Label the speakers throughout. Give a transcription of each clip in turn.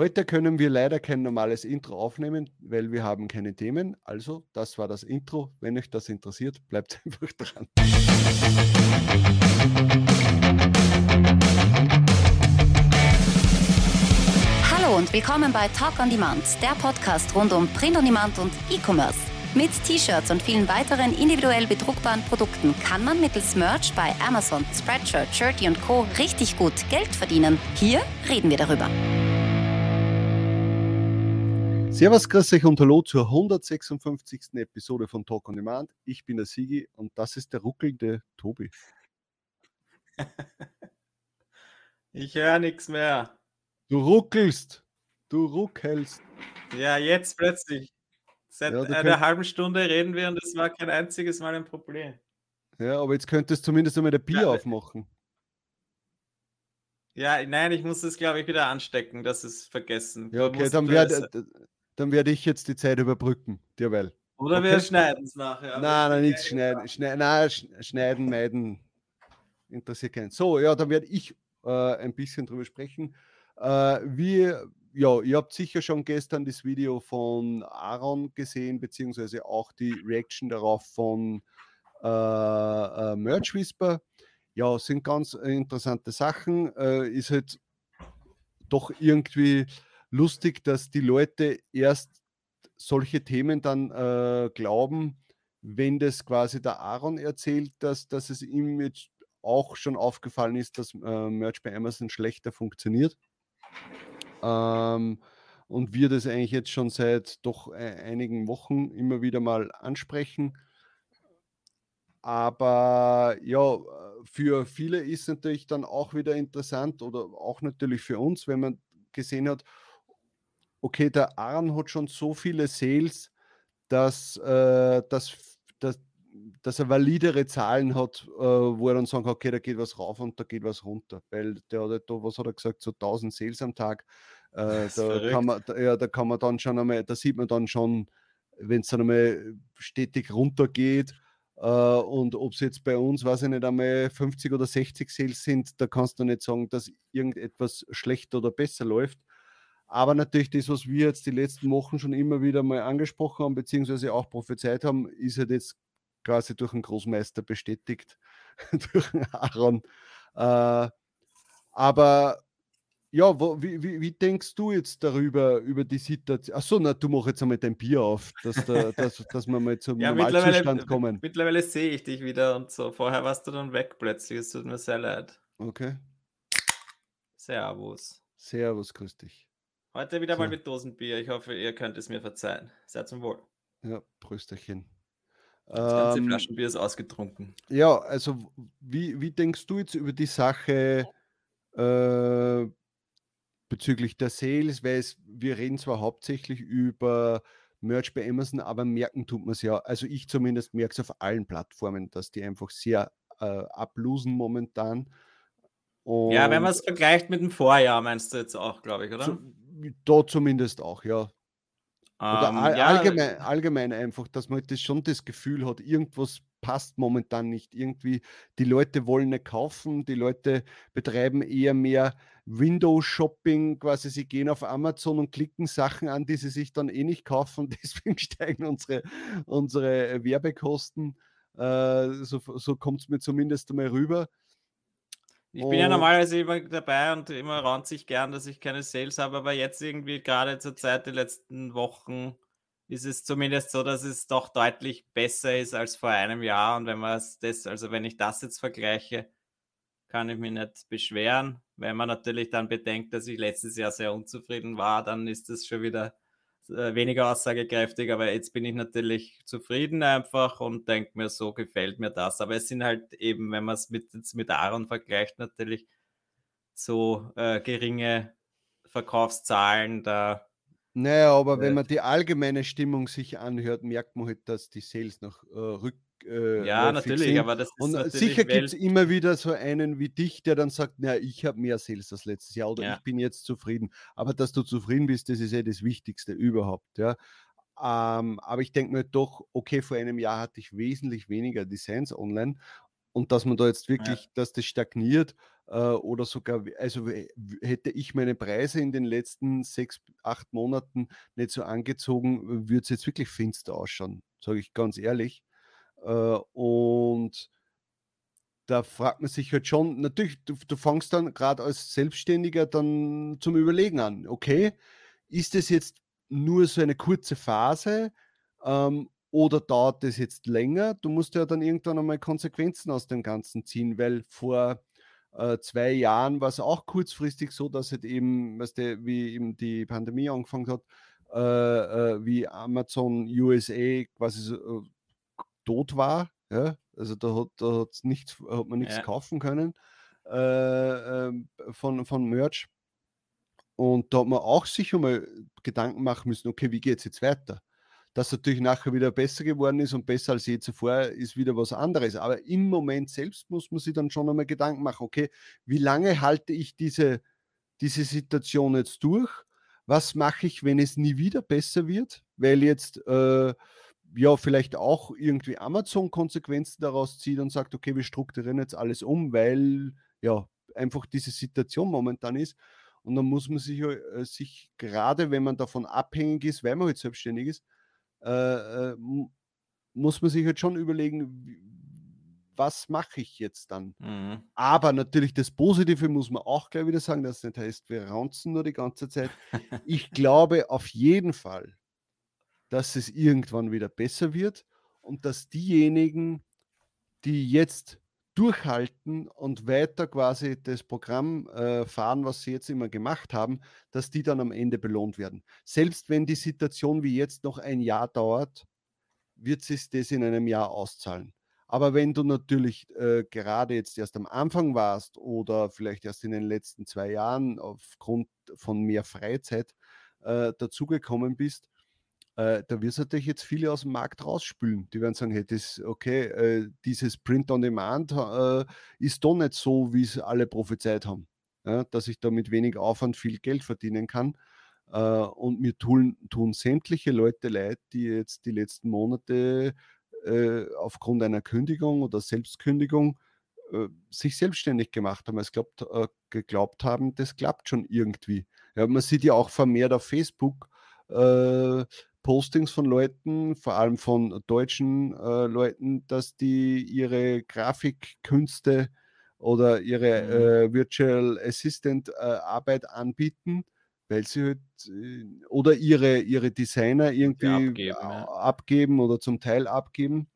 Speaker 1: Heute können wir leider kein normales Intro aufnehmen, weil wir haben keine Themen. Also, das war das Intro. Wenn euch das interessiert, bleibt einfach dran.
Speaker 2: Hallo und willkommen bei Talk on Demand, der Podcast rund um Print on Demand und E-Commerce. Mit T-Shirts und vielen weiteren individuell bedruckbaren Produkten kann man mittels Merch bei Amazon, Spreadshirt, Shirty und Co. richtig gut Geld verdienen. Hier reden wir darüber.
Speaker 1: Servus, grüß euch und hallo zur 156. Episode von Talk on Demand. Ich bin der Sigi und das ist der ruckelnde Tobi.
Speaker 3: Ich höre nichts mehr.
Speaker 1: Du ruckelst. Du ruckelst.
Speaker 3: Ja, jetzt plötzlich. Seit
Speaker 1: Ja,
Speaker 3: einer
Speaker 1: könnt-
Speaker 3: halben Stunde reden wir und es war kein einziges Mal ein Problem.
Speaker 1: Ja, aber jetzt könntest du zumindest einmal der Bier
Speaker 3: Ja,
Speaker 1: aufmachen.
Speaker 3: Ja, nein, ich muss es, glaube ich, wieder anstecken. Das ist vergessen.
Speaker 1: Ja, okay, dann
Speaker 3: es-
Speaker 1: dann werde ich jetzt die Zeit überbrücken, derweil.
Speaker 3: Oder wir
Speaker 1: okay.
Speaker 3: schneiden es nachher.
Speaker 1: nein, nein, nichts schneiden. Schneiden, nein, sch- schneiden, meiden. Interessiert keinen. So, ja, dann werde ich äh, ein bisschen drüber sprechen. Äh, wie, ja, ihr habt sicher schon gestern das Video von Aaron gesehen, beziehungsweise auch die Reaction darauf von äh, äh, Merch Whisper. Ja, sind ganz interessante Sachen. Äh, ist halt doch irgendwie lustig, dass die Leute erst solche Themen dann äh, glauben, wenn das quasi der Aaron erzählt, dass, dass es ihm jetzt auch schon aufgefallen ist, dass äh, Merch bei Amazon schlechter funktioniert. Ähm, und wir das eigentlich jetzt schon seit doch e- einigen Wochen immer wieder mal ansprechen. Aber ja, äh, für viele ist natürlich dann auch wieder interessant oder auch natürlich für uns, wenn man gesehen hat, okay, der Aaron hat schon so viele Sales, dass, äh, dass, dass, dass er validere Zahlen hat, äh, wo er dann sagen kann, okay, da geht was rauf und da geht was runter. Weil der hat halt da, was hat er gesagt, so 1000 Sales am Tag. Äh, da, kann man, da, ja, da kann man dann schon einmal, da sieht man dann schon, wenn es dann einmal stetig runtergeht, äh, und ob es jetzt bei uns, weiß ich nicht, einmal 50 oder 60 Sales sind, da kannst du nicht sagen, dass irgendetwas schlechter oder besser läuft. Aber natürlich das, was wir jetzt die letzten Wochen schon immer wieder mal angesprochen haben, beziehungsweise auch prophezeit haben, ist halt jetzt quasi durch einen Großmeister bestätigt, durch den Aaron. Äh, aber ja, wo, wie, wie, wie denkst du jetzt darüber, über die Situation? Achso, na, du mach jetzt einmal dein Bier auf, dass, da, dass, dass wir mal zum
Speaker 3: Ja,
Speaker 1: Normalzustand kommen.
Speaker 3: mittlerweile sehe ich dich wieder und so. Vorher warst du dann weg plötzlich. Es tut mir sehr leid.
Speaker 1: Okay,
Speaker 3: Servus.
Speaker 1: servus, grüß dich.
Speaker 3: Heute wieder mal
Speaker 1: So.
Speaker 3: mit Dosenbier. Ich hoffe, ihr könnt es mir verzeihen. Seid zum Wohl.
Speaker 1: Ja, Prösterchen.
Speaker 3: Das ganze
Speaker 1: Ähm,
Speaker 3: Flaschenbier ist ausgetrunken.
Speaker 1: Ja, also wie, wie denkst du jetzt über die Sache äh, bezüglich der Sales? Weil es, wir reden zwar hauptsächlich über Merch bei Amazon, aber merken tut man es ja. Also ich zumindest merke es auf allen Plattformen, dass die einfach sehr äh, ablosen momentan.
Speaker 3: Ja, wenn
Speaker 1: Und
Speaker 3: man es vergleicht mit dem Vorjahr, meinst du jetzt auch, glaube ich, oder?
Speaker 1: zu, da zumindest auch, ja. Oder
Speaker 3: Ähm,
Speaker 1: all,
Speaker 3: ja,
Speaker 1: allgemein, allgemein einfach, dass man das schon das Gefühl hat, irgendwas passt momentan nicht. Irgendwie, die Leute wollen nicht kaufen, die Leute betreiben eher mehr Window-Shopping, quasi sie gehen auf Amazon und klicken Sachen an, die sie sich dann eh nicht kaufen. Deswegen steigen unsere, unsere Werbekosten. Äh, so so kommt es mir zumindest einmal rüber.
Speaker 3: Ich bin ja normalerweise immer dabei und immer ranze ich gern, dass ich keine Sales habe, aber jetzt irgendwie gerade zur Zeit der letzten Wochen ist es zumindest so, dass es doch deutlich besser ist als vor einem Jahr. Und wenn man das, also wenn ich das jetzt vergleiche, kann ich mich nicht beschweren. Wenn man natürlich dann bedenkt, dass ich letztes Jahr sehr unzufrieden war, dann ist das schon wieder äh, weniger aussagekräftig. Aber jetzt bin ich natürlich zufrieden einfach und denke mir, so gefällt mir das. Aber es sind halt eben, wenn man es mit, jetzt mit Aaron vergleicht, natürlich so äh, geringe Verkaufszahlen. Da
Speaker 1: Naja, aber
Speaker 3: Äh,
Speaker 1: wenn man die allgemeine Stimmung sich anhört, merkt man halt, dass die Sales noch äh, rück. Äh,
Speaker 3: ja,
Speaker 1: läufig
Speaker 3: natürlich, aber das ist
Speaker 1: Und äh,
Speaker 3: natürlich
Speaker 1: sicher gibt es immer wieder so einen wie dich, der dann sagt, na, ich habe mehr Sales als letztes Jahr oder
Speaker 3: Ja.
Speaker 1: ich bin jetzt zufrieden. Aber dass du zufrieden bist, das ist ja das Wichtigste überhaupt. Ja. Ähm, aber ich denke mir doch, okay, vor einem Jahr hatte ich wesentlich weniger Designs online und dass man da jetzt wirklich, ja. dass das stagniert äh, oder sogar, also hätte ich meine Preise in den letzten sechs, acht Monaten nicht so angezogen, würde es jetzt wirklich finster ausschauen, sage ich ganz ehrlich. Äh, und da fragt man sich halt schon, natürlich, du, du fängst dann gerade als Selbstständiger dann zum Überlegen an, okay, ist das jetzt nur so eine kurze Phase ähm, oder dauert das jetzt länger? Du musst ja dann irgendwann einmal Konsequenzen aus dem Ganzen ziehen, weil vor äh, zwei Jahren war es auch kurzfristig so, dass halt eben, weißt du, wie eben die Pandemie angefangen hat, äh, äh, wie Amazon USA quasi so, äh, tot war. Ja? Also da hat, da nichts, hat man nichts ja. kaufen können äh, ähm, von, von Merch. Und da hat man auch sich einmal Gedanken machen müssen, okay, wie geht es jetzt weiter? Dass natürlich nachher wieder besser geworden ist und besser als je zuvor ist wieder was anderes. Aber im Moment selbst muss man sich dann schon einmal Gedanken machen, okay, wie lange halte ich diese, diese Situation jetzt durch? Was mache ich, wenn es nie wieder besser wird? Weil jetzt äh, ja vielleicht auch irgendwie Amazon Konsequenzen daraus zieht und sagt, okay, wir strukturieren jetzt alles um, weil ja einfach diese Situation momentan ist. Und dann muss man sich, äh, sich gerade wenn man davon abhängig ist, weil man halt selbstständig ist, äh, äh, muss man sich halt schon überlegen, was mache ich jetzt dann? Mhm. Aber natürlich das Positive muss man auch gleich wieder sagen, das nicht heißt, wir raunzen nur die ganze Zeit. ich glaube auf jeden Fall, dass es irgendwann wieder besser wird und dass diejenigen, die jetzt durchhalten und weiter quasi das Programm äh, fahren, was sie jetzt immer gemacht haben, dass die dann am Ende belohnt werden. Selbst wenn die Situation wie jetzt noch ein Jahr dauert, wird sich das in einem Jahr auszahlen. Aber wenn du natürlich äh, gerade jetzt erst am Anfang warst oder vielleicht erst in den letzten zwei Jahren aufgrund von mehr Freizeit äh, dazugekommen bist, äh, da wirst du natürlich jetzt viele aus dem Markt rausspülen. Die werden sagen, hey, das, okay, äh, dieses Print on Demand äh, ist doch nicht so, wie es alle prophezeit haben. Ja, dass ich da mit wenig Aufwand viel Geld verdienen kann. Äh, und mir tun, tun sämtliche Leute leid, die jetzt die letzten Monate äh, aufgrund einer Kündigung oder Selbstkündigung äh, sich selbstständig gemacht haben, es glaubt, geglaubt haben, das klappt schon irgendwie. Ja, man sieht ja auch vermehrt auf Facebook, Postings von Leuten, vor allem von deutschen äh, Leuten, dass die ihre Grafikkünste oder ihre mhm. äh, Virtual Assistant äh, Arbeit anbieten, weil sie halt äh, oder ihre, ihre Designer irgendwie abgeben, ja. abgeben, oder zum Teil abgeben.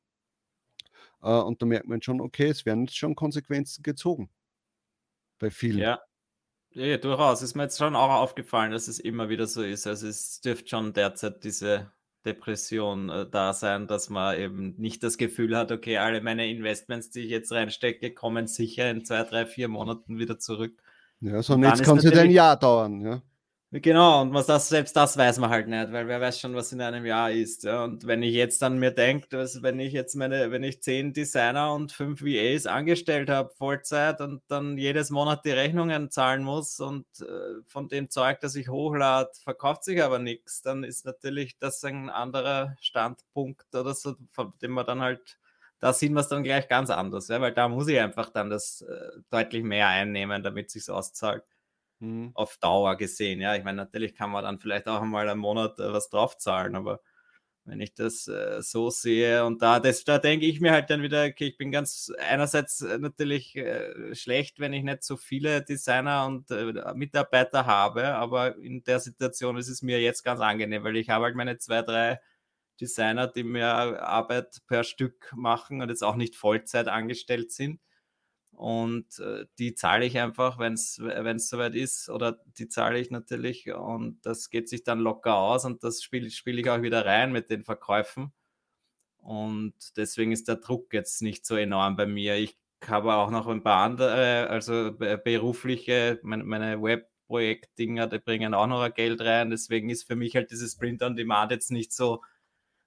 Speaker 1: Äh, und da merkt man schon, okay, es werden jetzt schon Konsequenzen gezogen. Bei vielen.
Speaker 3: Ja, ja, durchaus. Ist mir jetzt schon auch aufgefallen, dass es immer wieder so ist. Also es dürfte schon derzeit diese Depression äh, da sein, dass man eben nicht das Gefühl hat, okay, alle meine Investments, die ich jetzt reinstecke, kommen sicher in zwei, drei, vier Monaten wieder zurück.
Speaker 1: Ja, so jetzt kann es ein Jahr dauern, ja.
Speaker 3: Genau, und was das, selbst das weiß man halt nicht, weil wer weiß schon, was in einem Jahr ist. Ja. Und wenn ich jetzt dann mir denke, wenn ich jetzt meine, wenn ich zehn Designer und fünf VAs angestellt habe, Vollzeit und dann jedes Monat die Rechnungen zahlen muss und äh, von dem Zeug, das ich hochlade, verkauft sich aber nichts, dann ist natürlich das ein anderer Standpunkt oder so, von dem man dann halt, da sieht man es dann gleich ganz anders, ja, weil da muss ich einfach dann das äh, deutlich mehr einnehmen, damit es sich auszahlt mhm. auf Dauer gesehen. Ja, ich meine, natürlich kann man dann vielleicht auch einmal einen Monat äh, was draufzahlen, aber wenn ich das äh, so sehe und da, das, da denke ich mir halt dann wieder, okay, ich bin ganz einerseits äh, natürlich äh, schlecht, wenn ich nicht so viele Designer und äh, Mitarbeiter habe, aber in der Situation ist es mir jetzt ganz angenehm, weil ich habe halt meine zwei, drei Designer, die mir Arbeit per Stück machen und jetzt auch nicht Vollzeit angestellt sind. Und äh, die zahle ich einfach, wenn es soweit ist, oder die zahle ich natürlich. Und das geht sich dann locker aus und das spiele spiel ich auch wieder rein mit den Verkäufen. Und deswegen ist der Druck jetzt nicht so enorm bei mir. Ich habe auch noch ein paar andere, also berufliche, meine, meine Webprojekt-Dinger, die bringen auch noch Geld rein. Deswegen ist für mich halt dieses Print on Demand jetzt nicht so,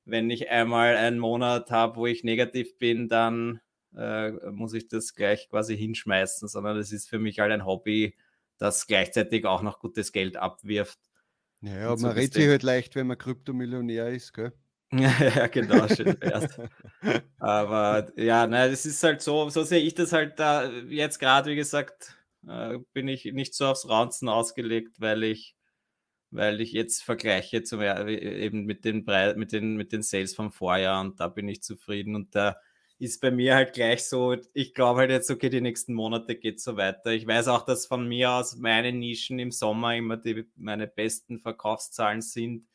Speaker 3: wenn ich einmal einen Monat habe, wo ich negativ bin, dann äh, muss ich das gleich quasi hinschmeißen, sondern es ist für mich halt ein Hobby, das gleichzeitig auch noch gutes Geld abwirft.
Speaker 1: Ja, man redet sich halt leicht, wenn man Kryptomillionär ist, gell?
Speaker 3: ja, genau, schön. Aber ja, na, das ist halt so, so sehe ich das halt da jetzt gerade, wie gesagt, äh, bin ich nicht so aufs Raunzen ausgelegt, weil ich weil ich jetzt vergleiche zum, eben mit den, mit, den, mit den Sales vom Vorjahr und da bin ich zufrieden und da ist bei mir halt gleich so, ich glaube halt jetzt, okay, die nächsten Monate geht so weiter. Ich weiß auch, dass von mir aus meine Nischen im Sommer immer die, meine besten Verkaufszahlen sind.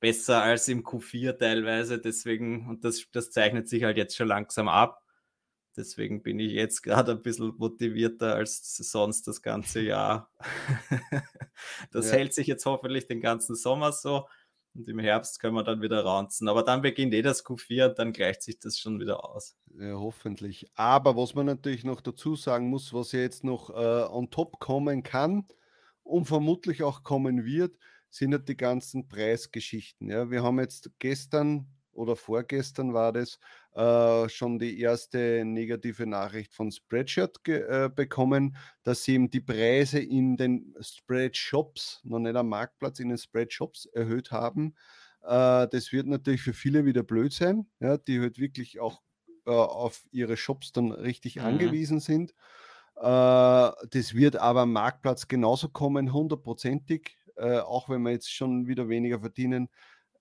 Speaker 3: Besser als im Q4 teilweise. Deswegen, und das, das zeichnet sich halt jetzt schon langsam ab. Deswegen bin ich jetzt gerade ein bisschen motivierter als sonst das ganze Jahr. das ja. hält sich jetzt hoffentlich den ganzen Sommer so. Und im Herbst können wir dann wieder raunzen. Aber dann beginnt eh das Q4 und dann gleicht sich das schon wieder aus.
Speaker 1: Ja, hoffentlich. Aber was man natürlich noch dazu sagen muss, was jetzt noch äh, on top kommen kann und vermutlich auch kommen wird, sind ja die ganzen Preisgeschichten. Ja, wir haben jetzt gestern oder vorgestern war das äh, schon die erste negative Nachricht von Spreadshirt äh, bekommen, dass sie eben die Preise in den Spreadshops, noch nicht am Marktplatz, in den Spreadshops erhöht haben. Äh, das wird natürlich für viele wieder blöd sein, ja, die halt wirklich auch äh, auf ihre Shops dann richtig mhm. angewiesen sind. Äh, das wird aber am Marktplatz genauso kommen, hundertprozentig, auch wenn wir jetzt schon wieder weniger verdienen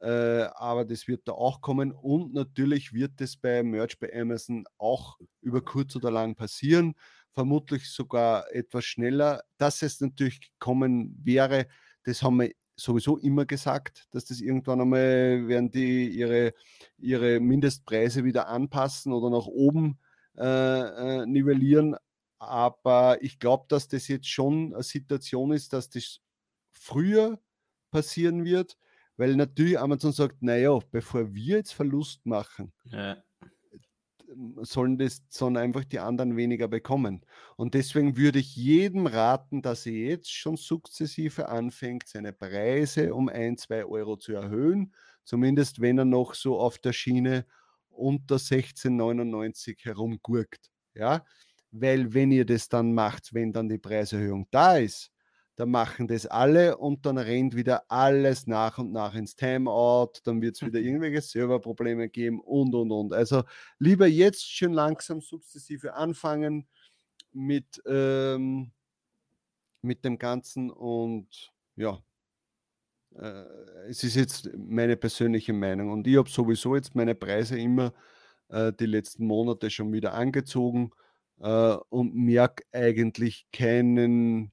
Speaker 1: äh, aber das wird da auch kommen und natürlich wird es bei Merch bei Amazon auch über kurz oder lang passieren, vermutlich sogar etwas schneller. Dass es natürlich kommen wäre, das haben wir sowieso immer gesagt, dass das irgendwann einmal werden die ihre, ihre Mindestpreise wieder anpassen oder nach oben äh, äh, nivellieren. Aber ich glaube, dass das jetzt schon eine Situation ist, dass das früher passieren wird weil natürlich Amazon sagt, naja, bevor wir jetzt Verlust machen, ja. sollen das sollen einfach die anderen weniger bekommen. Und deswegen würde ich jedem raten, dass er jetzt schon sukzessive anfängt, seine Preise um ein, zwei Euro zu erhöhen. Zumindest wenn er noch so auf der Schiene unter 16,99 herumgurkt. Ja, weil wenn ihr das dann macht, wenn dann die Preiserhöhung da ist, dann machen das alle und dann rennt wieder alles nach und nach ins Timeout, dann wird es wieder mhm. irgendwelche Serverprobleme geben und und und. Also lieber jetzt schön langsam sukzessive anfangen mit, ähm, mit dem Ganzen und ja, äh, es ist jetzt meine persönliche Meinung und ich habe sowieso jetzt meine Preise immer äh, die letzten Monate schon wieder angezogen äh, und merke eigentlich keinen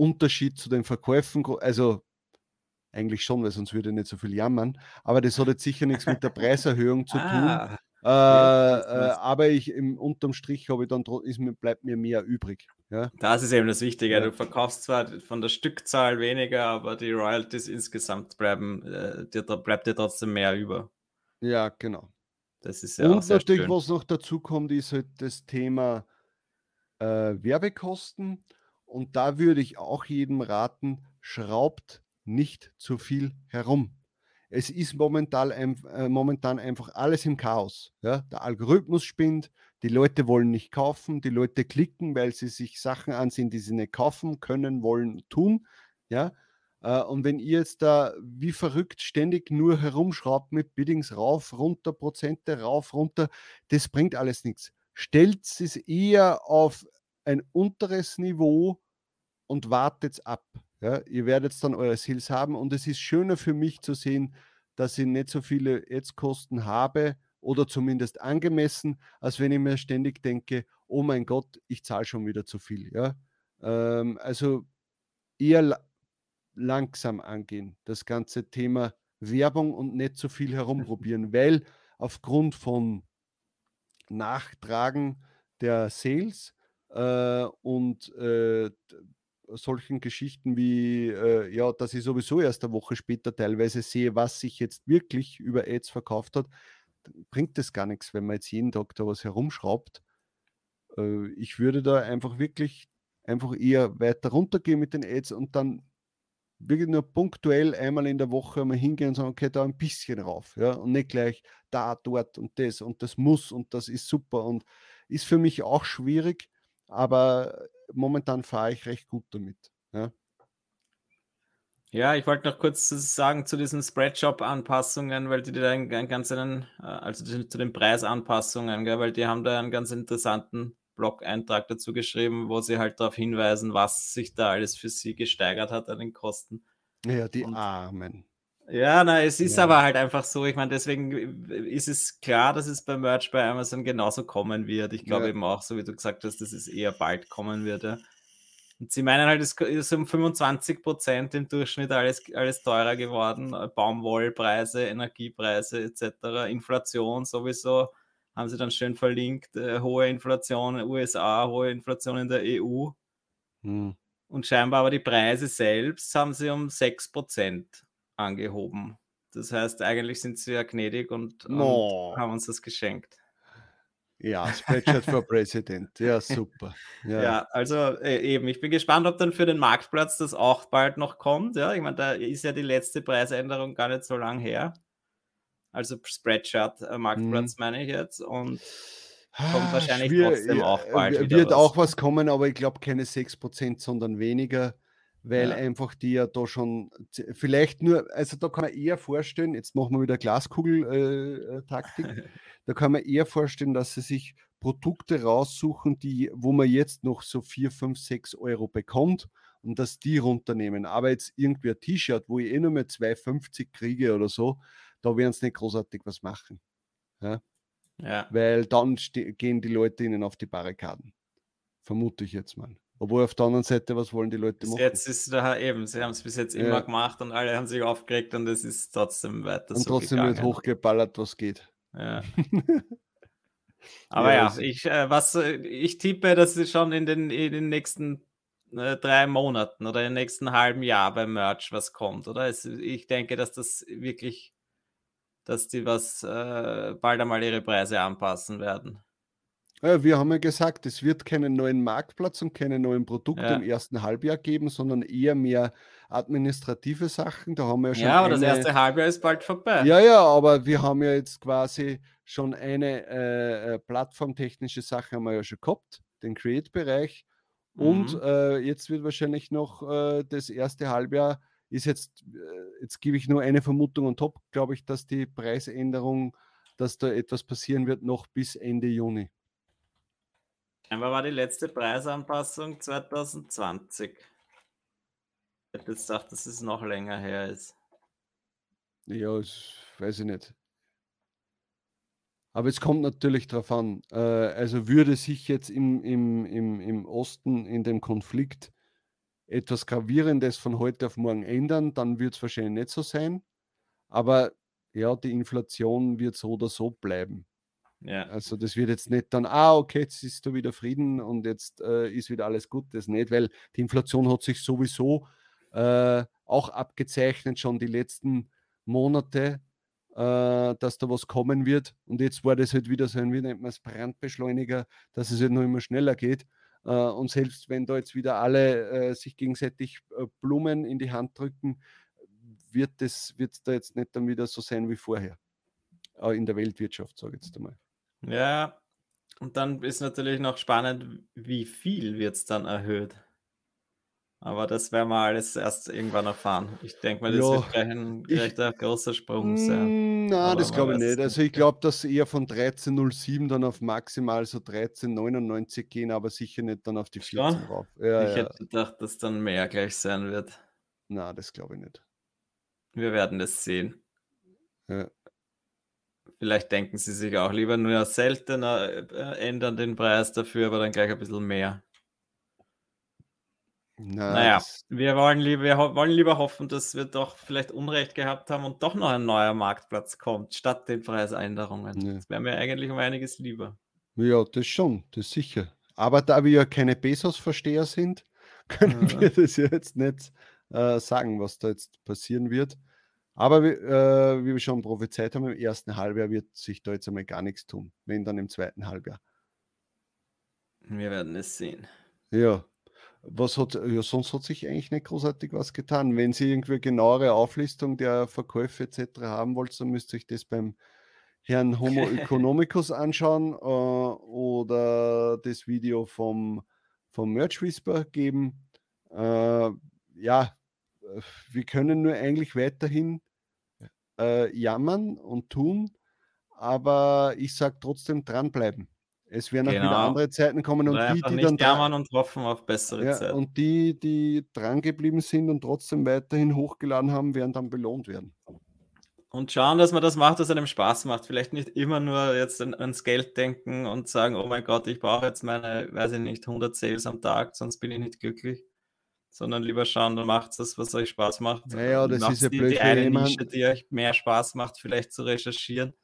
Speaker 1: Unterschied zu den Verkäufen, also eigentlich schon, weil sonst würde ich nicht so viel jammern, aber das hat jetzt sicher nichts mit der Preiserhöhung zu tun. Ah, äh, äh, aber ich im unterm Strich habe ich dann ist mir, bleibt mir mehr übrig. Ja?
Speaker 3: Das ist eben das Wichtige. Ja. Du verkaufst zwar von der Stückzahl weniger, aber die Royalties insgesamt bleiben, äh, dir, da bleibt dir trotzdem mehr über.
Speaker 1: Ja, genau.
Speaker 3: Das ist ja
Speaker 1: Und natürlich, schön. was noch dazu kommt, ist halt das Thema äh, Werbekosten. Und da würde ich auch jedem raten, schraubt nicht zu viel herum. Es ist momentan, äh, momentan einfach alles im Chaos. Ja? Der Algorithmus spinnt, die Leute wollen nicht kaufen, die Leute klicken, weil sie sich Sachen ansehen, die sie nicht kaufen können, wollen, tun. Ja? Äh, und wenn ihr jetzt da wie verrückt ständig nur herumschraubt mit Biddings rauf, runter, Prozente rauf, runter, das bringt alles nichts. Stellt es eher auf ein unteres Niveau und wartet ab. Ja, ihr werdet dann eure Sales haben und es ist schöner für mich zu sehen, dass ich nicht so viele Ads-Kosten habe oder zumindest angemessen, als wenn ich mir ständig denke, oh mein Gott, ich zahle schon wieder zu viel. Ja? Ähm, also eher la langsam angehen, das ganze Thema Werbung und nicht zu viel herumprobieren, weil aufgrund von Nachtragen der Sales äh, und äh, solchen Geschichten wie, äh, ja, dass ich sowieso erst eine Woche später teilweise sehe, was sich jetzt wirklich über Ads verkauft hat, bringt das gar nichts, wenn man jetzt jeden Tag da was herumschraubt. Äh, ich würde da einfach wirklich einfach eher weiter runtergehen mit den Ads und dann wirklich nur punktuell einmal in der Woche mal hingehen und sagen, okay, da ein bisschen rauf, ja, und nicht gleich da, dort und das und das muss und das ist super und ist für mich auch schwierig, aber momentan fahre ich recht gut damit. Ja.
Speaker 3: Ja, ich wollte noch kurz sagen zu diesen Spreadshop-Anpassungen, weil die da einen, einen ganz einen, äh, also zu den Preisanpassungen, gell, weil die haben da einen ganz interessanten Blog-Eintrag dazu geschrieben, wo sie halt darauf hinweisen, was sich da alles für sie gesteigert hat an den Kosten.
Speaker 1: Ja, die Und, Armen.
Speaker 3: Ja, na, es ist ja. aber halt einfach so. Ich meine, deswegen ist es klar, dass es bei Merch bei Amazon genauso kommen wird. Ich glaube ja. eben auch, so wie du gesagt hast, dass es eher bald kommen wird. Ja. Und sie meinen halt, es ist um 25 Prozent im Durchschnitt alles, alles teurer geworden. Baumwollpreise, Energiepreise etc. Inflation sowieso haben sie dann schön verlinkt. Äh, hohe Inflation in den USA, hohe Inflation in der EU. Hm. Und scheinbar aber die Preise selbst haben sie um 6 Prozent angehoben. Das heißt, eigentlich sind sie ja gnädig und, no. und haben uns das geschenkt.
Speaker 1: Ja, Spreadshirt for President. Ja, super.
Speaker 3: Ja, ja also äh, eben, ich bin gespannt, ob dann für den Marktplatz das auch bald noch kommt. Ja, ich meine, da ist ja die letzte Preisänderung gar nicht so lang her. Also Spreadshirt äh, Marktplatz hm. meine ich jetzt. Und kommt ah, wahrscheinlich Schwier trotzdem auch bald
Speaker 1: wird wieder. Wird auch was kommen, aber ich glaube keine 6%, sondern weniger weil ja. einfach die ja da schon vielleicht nur, also da kann man eher vorstellen, jetzt machen wir wieder Glaskugel-Taktik, äh, äh da kann man eher vorstellen, dass sie sich Produkte raussuchen, die, wo man jetzt noch so 4, 5, 6 Euro bekommt und dass die runternehmen. Aber jetzt irgendwie ein T-Shirt, wo ich eh nur mehr 2,50 kriege oder so, da werden sie nicht großartig was machen. Ja? ja. Weil dann gehen die Leute ihnen auf die Barrikaden. Vermute ich jetzt mal. Obwohl auf der anderen Seite, was wollen die Leute
Speaker 3: bis machen? Jetzt ist da eben, sie haben es bis jetzt ja. immer gemacht und alle haben sich aufgeregt und es ist trotzdem weiter.
Speaker 1: Und so trotzdem gegangen. wird hochgeballert, was geht.
Speaker 3: Ja. Aber ja, ja ich, äh, was, äh, ich tippe, dass sie schon in den, in den nächsten äh, drei Monaten oder im nächsten halben Jahr beim Merch was kommt, oder? Es, ich denke, dass das wirklich, dass die was äh, bald einmal ihre Preise anpassen werden.
Speaker 1: Ja, wir haben ja gesagt, es wird keinen neuen Marktplatz und keine neuen Produkte ja. im ersten Halbjahr geben, sondern eher mehr administrative Sachen. Da haben wir ja schon.
Speaker 3: Ja, aber eine... das erste Halbjahr ist bald vorbei.
Speaker 1: Ja, ja, aber wir haben ja jetzt quasi schon eine äh, äh plattformtechnische Sache haben wir ja schon gehabt, den Create-Bereich. Mhm. Und äh, jetzt wird wahrscheinlich noch äh, das erste Halbjahr ist jetzt, äh, jetzt gebe ich nur eine Vermutung und top, glaube ich, dass die Preisänderung, dass da etwas passieren wird, noch bis Ende Juni.
Speaker 3: Scheinbar war die letzte Preisanpassung 2020. Ich hätte jetzt gedacht, dass es noch länger her ist.
Speaker 1: Ja, das weiß ich nicht. Aber es kommt natürlich darauf an. Äh, also würde sich jetzt im, im, im, im Osten in dem Konflikt etwas Gravierendes von heute auf morgen ändern, dann wird es wahrscheinlich nicht so sein. Aber ja, die Inflation wird so oder so bleiben. Ja. Also das wird jetzt nicht dann, ah, okay, jetzt ist da wieder Frieden und jetzt äh, ist wieder alles gut. Das nicht, weil die Inflation hat sich sowieso äh, auch abgezeichnet, schon die letzten Monate, äh, dass da was kommen wird. Und jetzt war das halt wieder so ein, wie nennt man es, Brandbeschleuniger, dass es halt noch immer schneller geht. Äh, und selbst wenn da jetzt wieder alle äh, sich gegenseitig äh, Blumen in die Hand drücken, wird es da jetzt nicht dann wieder so sein wie vorher in der Weltwirtschaft, sage ich jetzt einmal.
Speaker 3: Ja, und dann ist natürlich noch spannend, wie viel wird es dann erhöht. Aber das werden wir alles erst irgendwann erfahren. Ich denke mal, das ja, wird gleich ein, gleich ein großer Sprung sein.
Speaker 1: Mm, Nein, das glaube ich nicht. Also ich glaube, dass eher von 13,07 dann auf maximal so 13,99 gehen, aber sicher nicht dann auf die 14 ja? rauf.
Speaker 3: Ja, ich hätte gedacht, dass dann mehr gleich sein wird.
Speaker 1: Na, das glaube ich nicht.
Speaker 3: Wir werden das sehen. Ja. Vielleicht denken sie sich auch lieber nur seltener, äh, ändern den Preis dafür, aber dann gleich ein bisschen mehr. Na, naja, wir wollen, lieber, wir wollen lieber hoffen, dass wir doch vielleicht Unrecht gehabt haben und doch noch ein neuer Marktplatz kommt, statt den Preisänderungen. Ja. Das wäre mir eigentlich um einiges lieber.
Speaker 1: Ja, das schon, das sicher. Aber da wir ja keine Bezos-Versteher sind, können ja. wir das jetzt nicht äh, sagen, was da jetzt passieren wird. Aber äh, wie wir schon prophezeit haben, im ersten Halbjahr wird sich da jetzt einmal gar nichts tun, wenn dann im zweiten Halbjahr.
Speaker 3: Wir werden es sehen.
Speaker 1: Ja. Was hat, ja, sonst hat sich eigentlich nicht großartig was getan. Wenn Sie irgendwie genauere Auflistung der Verkäufe etc. haben wollt, dann müsst ihr euch das beim Herrn Homo economicus anschauen äh, oder das Video vom, vom Merch Whisper geben. Äh, ja, wir können nur eigentlich weiterhin äh, jammern und tun, aber ich sage trotzdem dranbleiben. Es werden genau. auch wieder genau. andere Zeiten kommen
Speaker 3: und Oder die, die dann jammern und hoffen auf bessere ja, Zeiten.
Speaker 1: Und die, die dran geblieben sind und trotzdem weiterhin hochgeladen haben, werden dann belohnt werden.
Speaker 3: Und schauen, dass man das macht, was einem Spaß macht. Vielleicht nicht immer nur jetzt an, ans Geld denken und sagen, oh mein Gott, ich brauche jetzt meine, weiß ich nicht, 100 Sales am Tag, sonst bin ich nicht glücklich. Sondern lieber schauen, dann macht das, was euch Spaß macht.
Speaker 1: Naja, das ist ja
Speaker 3: blöd. Die eine Nische, die euch mehr Spaß macht, vielleicht zu recherchieren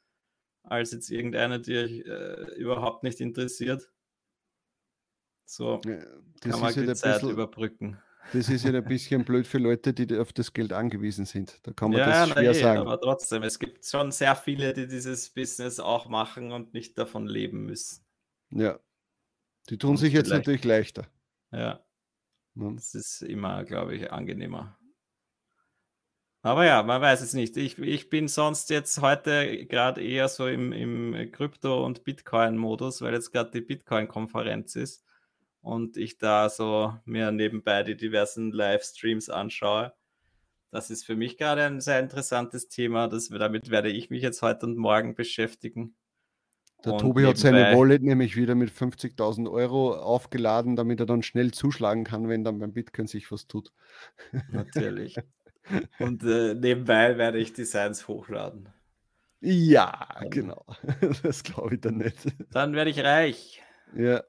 Speaker 3: als jetzt irgendeine, die euch äh, überhaupt nicht interessiert. So ja, kann man die Zeit bisschen, überbrücken.
Speaker 1: Das ist ja ein bisschen blöd für Leute, die auf das Geld angewiesen sind. Da kann man ja, das schwer na, sagen.
Speaker 3: Aber trotzdem, es gibt schon sehr viele, die dieses Business auch machen und nicht davon leben müssen.
Speaker 1: Ja. Die tun und sich jetzt natürlich leichter.
Speaker 3: Ja. Das ist immer, glaube ich, angenehmer. Aber ja, man weiß es nicht. Ich, ich bin sonst jetzt heute gerade eher so im, im Krypto- und Bitcoin-Modus, weil jetzt gerade die Bitcoin-Konferenz ist und ich da so mir nebenbei die diversen Livestreams anschaue. Das ist für mich gerade ein sehr interessantes Thema. Das, damit werde ich mich jetzt heute und morgen beschäftigen.
Speaker 1: Der und Tobi hat seine Wallet nämlich wieder mit 50.000 Euro aufgeladen, damit er dann schnell zuschlagen kann, wenn dann beim Bitcoin sich was tut.
Speaker 3: Natürlich. Und äh, nebenbei werde ich Designs hochladen.
Speaker 1: Ja, dann, genau. Das glaube ich dann nicht.
Speaker 3: Dann werde ich reich.
Speaker 1: Ja.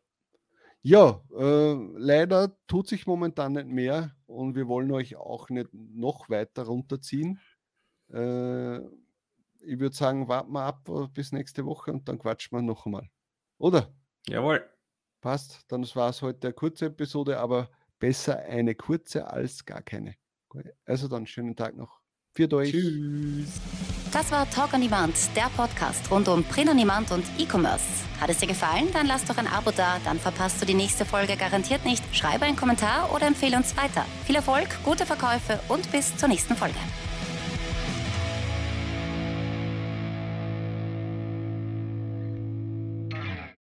Speaker 1: Ja, äh, leider tut sich momentan nicht mehr und wir wollen euch auch nicht noch weiter runterziehen. Äh, ich würde sagen, warten wir ab bis nächste Woche und dann quatschen wir noch einmal. Oder?
Speaker 3: Jawohl.
Speaker 1: Passt, dann war es heute eine kurze Episode, aber besser eine kurze als gar keine. Also dann schönen Tag noch. Für euch.
Speaker 2: Tschüss. Das war Talk on Demand, der Podcast rund um Print on Demand und E-Commerce. Hat es dir gefallen? Dann lass doch ein Abo da, dann verpasst du die nächste Folge garantiert nicht. Schreibe einen Kommentar oder empfehle uns weiter. Viel Erfolg, gute Verkäufe und bis zur nächsten Folge.